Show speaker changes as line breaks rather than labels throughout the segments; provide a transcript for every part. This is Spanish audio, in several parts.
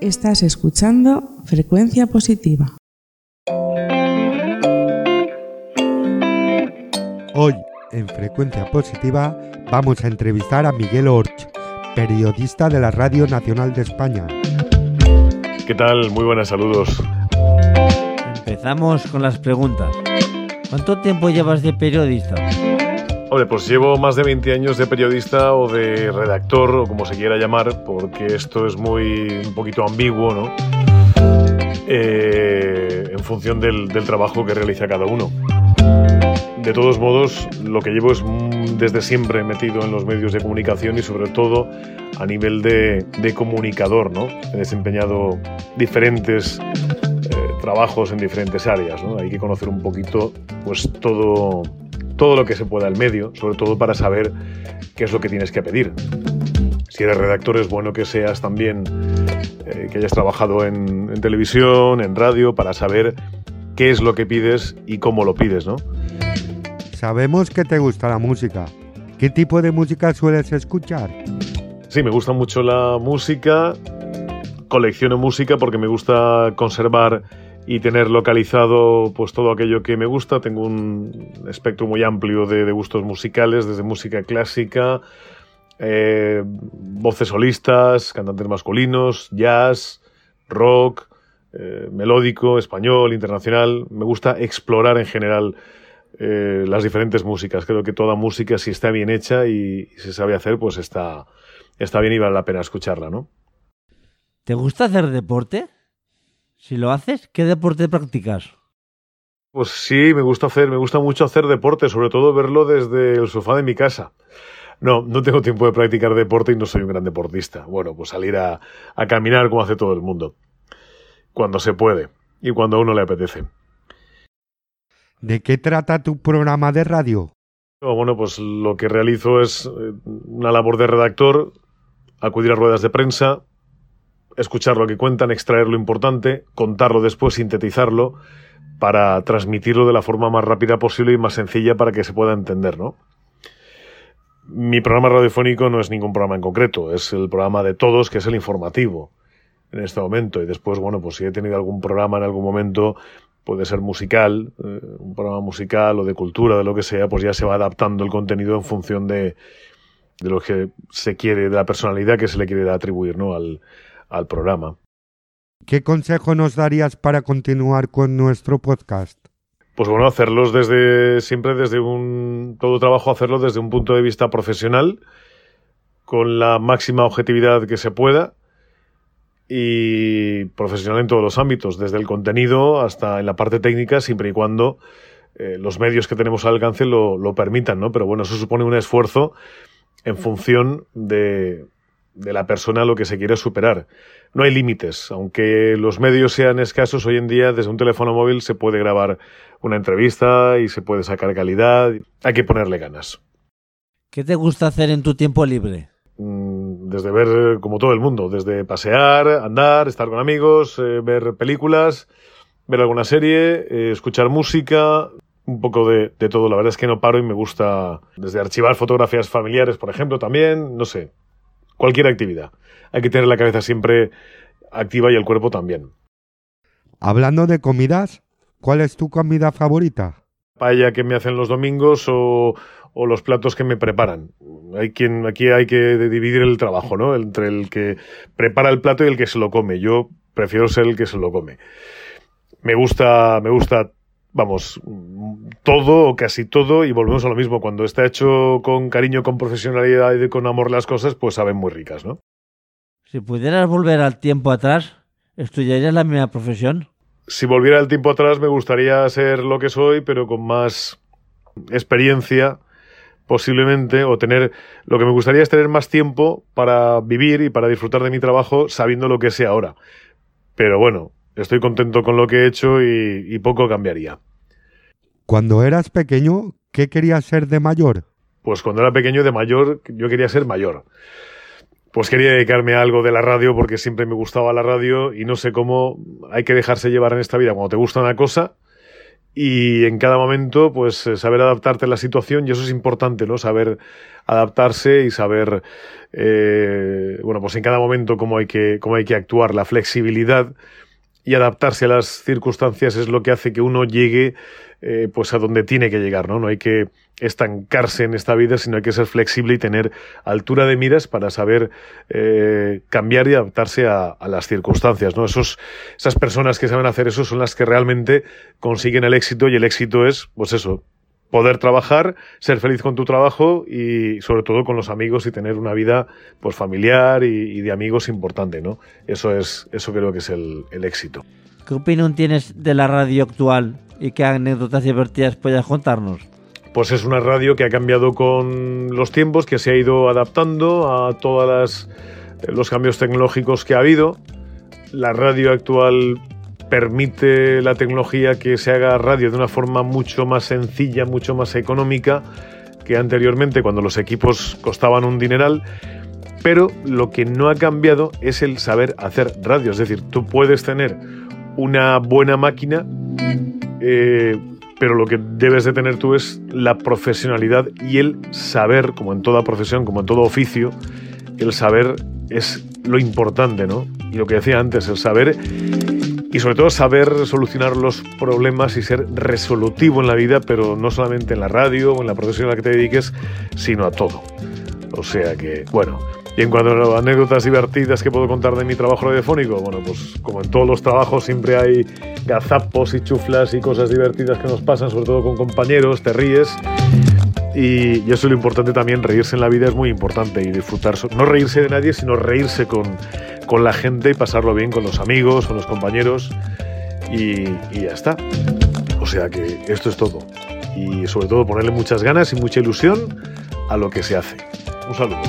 Estás escuchando Frecuencia Positiva.
Hoy, en Frecuencia Positiva, vamos a entrevistar a Miguel Orch, periodista de la Radio Nacional de España.
¿Qué tal? Muy buenas saludos.
Empezamos con las preguntas. ¿Cuánto tiempo llevas de periodista?
Hombre, pues llevo más de 20 años de periodista o de redactor, o como se quiera llamar, porque esto es muy un poquito ambiguo, ¿no? Eh, en función del, del trabajo que realiza cada uno. De todos modos, lo que llevo es mm, desde siempre metido en los medios de comunicación y sobre todo a nivel de, de comunicador, ¿no? He desempeñado diferentes eh, trabajos en diferentes áreas, ¿no? Hay que conocer un poquito, pues todo, todo lo que se pueda al medio, sobre todo para saber qué es lo que tienes que pedir. Si eres redactor es bueno que seas también, eh, que hayas trabajado en, en televisión, en radio, para saber qué es lo que pides y cómo lo pides, ¿no?
Sabemos que te gusta la música. ¿Qué tipo de música sueles escuchar?
Sí, me gusta mucho la música. Colecciono música porque me gusta conservar y tener localizado pues todo aquello que me gusta. Tengo un espectro muy amplio de, gustos musicales, desde música clásica, eh, voces solistas, cantantes masculinos, jazz, rock, eh, melódico, español, internacional. Me gusta explorar en general eh, las diferentes músicas. Creo que toda música, si está bien hecha y, y se sabe hacer, pues está, está bien y vale la pena escucharla, ¿no?
¿Te gusta hacer deporte? Si lo haces, ¿qué deporte practicas?
Pues sí, me gusta hacer, me gusta mucho hacer deporte, sobre todo verlo desde el sofá de mi casa. No, no tengo tiempo de practicar deporte y no soy un gran deportista. Bueno, pues salir a, a caminar como hace todo el mundo. Cuando se puede y cuando a uno le apetece.
¿De qué trata tu programa de radio?
Bueno, pues lo que realizo es eh, una labor de redactor, acudir a ruedas de prensa, escuchar lo que cuentan, extraer lo importante, contarlo después, sintetizarlo, para transmitirlo de la forma más rápida posible y más sencilla para que se pueda entender, ¿no? Mi programa radiofónico no es ningún programa en concreto, es el programa de todos, que es el informativo en este momento. Y después, bueno, pues si he tenido algún programa en algún momento, puede ser musical, eh, un programa musical o de cultura, de lo que sea, pues ya se va adaptando el contenido en función de, de lo que se quiere, de la personalidad que se le quiere atribuir ¿no? al, al programa.
¿Qué consejo nos darías para continuar con nuestro podcast?
Pues bueno, hacerlos desde siempre desde un todo trabajo hacerlo desde un punto de vista profesional con la máxima objetividad que se pueda y profesional en todos los ámbitos, desde el contenido hasta en la parte técnica, siempre y cuando eh, los medios que tenemos al alcance lo, lo, permitan, ¿no? Pero bueno, eso supone un esfuerzo en función de, de la persona a lo que se quiere superar. No hay límites, aunque los medios sean escasos hoy en día, desde un teléfono móvil se puede grabar una entrevista y se puede sacar calidad. Hay que ponerle ganas.
¿Qué te gusta hacer en tu tiempo libre?
Mm, desde ver, como todo el mundo, desde pasear, andar, estar con amigos, eh, ver películas, ver alguna serie, eh, escuchar música, un poco de, de, todo. La verdad es que no paro y me gusta desde archivar fotografías familiares, por ejemplo, también, no sé, cualquier actividad. Hay que tener la cabeza siempre activa y el cuerpo también.
Hablando de comidas, ¿cuál es tu comida favorita?
Paella que me hacen los domingos o, o los platos que me preparan. Hay quien, aquí hay que dividir el trabajo, ¿no? Entre el que prepara el plato y el que se lo come. Yo prefiero ser el que se lo come. Me gusta, me gusta, vamos, todo o casi todo y volvemos a lo mismo. Cuando está hecho con cariño, con profesionalidad y con amor las cosas, pues saben muy ricas, ¿no?
Si pudieras volver al tiempo atrás, ¿estudiarías la misma profesión?
Si volviera el tiempo atrás me gustaría ser lo que soy, pero con más experiencia posiblemente, o tener, lo que me gustaría es tener más tiempo para vivir y para disfrutar de mi trabajo sabiendo lo que sé ahora. Pero bueno, estoy contento con lo que he hecho y, y poco cambiaría.
Cuando eras pequeño, ¿qué querías ser de mayor?
Pues cuando era pequeño de mayor, yo quería ser mayor. Pues quería dedicarme a algo de la radio porque siempre me gustaba la radio y no sé cómo hay que dejarse llevar en esta vida cuando te gusta una cosa y en cada momento pues eh, saber adaptarte a la situación y eso es importante, ¿no? Saber adaptarse y saber eh, bueno, pues en cada momento cómo hay que, cómo hay que actuar, la flexibilidad y adaptarse a las circunstancias es lo que hace que uno llegue eh, pues a donde tiene que llegar, ¿no? No hay que estancarse en esta vida, sino hay que ser flexible y tener altura de miras para saber eh, cambiar y adaptarse a, las circunstancias, ¿no? Esos, esas personas que saben hacer eso son las que realmente consiguen el éxito y el éxito es, pues eso, poder trabajar, ser feliz con tu trabajo y sobre todo con los amigos y tener una vida pues familiar y, de amigos importante, ¿no? Eso es, eso creo que es el, el éxito.
¿Qué opinión tienes de la radio actual y qué anécdotas divertidas puedes contarnos?
Pues es una radio que ha cambiado con los tiempos, que se ha ido adaptando a todos los cambios tecnológicos que ha habido. La radio actual permite la tecnología que se haga radio de una forma mucho más sencilla, mucho más económica que anteriormente cuando los equipos costaban un dineral. Pero lo que no ha cambiado es el saber hacer radio. Es decir, tú puedes tener una buena máquina, eh, pero lo que debes de tener tú es la profesionalidad y el saber, como en toda profesión, como en todo oficio, el saber es lo importante, ¿no? Y lo que decía antes, el saber y sobre todo saber solucionar los problemas y ser resolutivo en la vida, pero no solamente en la radio o en la profesión a la que te dediques, sino a todo. O sea que, bueno, y en cuanto a anécdotas divertidas que puedo contar de mi trabajo radiofónico, bueno, pues como en todos los trabajos siempre hay gazapos y chuflas y cosas divertidas que nos pasan, sobre todo con compañeros, te ríes. Y, eso es lo importante también, reírse en la vida es muy importante y disfrutar, no reírse de nadie, sino reírse con, con la gente y pasarlo bien con los amigos, con los compañeros y, y ya está. O sea que esto es todo. Y sobre todo ponerle muchas ganas y mucha ilusión a lo que se hace. Un saludo.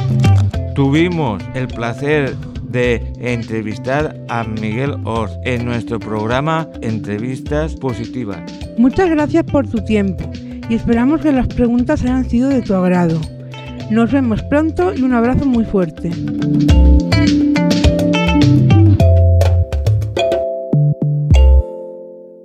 Tuvimos el placer de entrevistar a Miguel Ors en nuestro programa Entrevistas Positivas.
Muchas gracias por tu tiempo y esperamos que las preguntas hayan sido de tu agrado. Nos vemos pronto y un abrazo muy fuerte.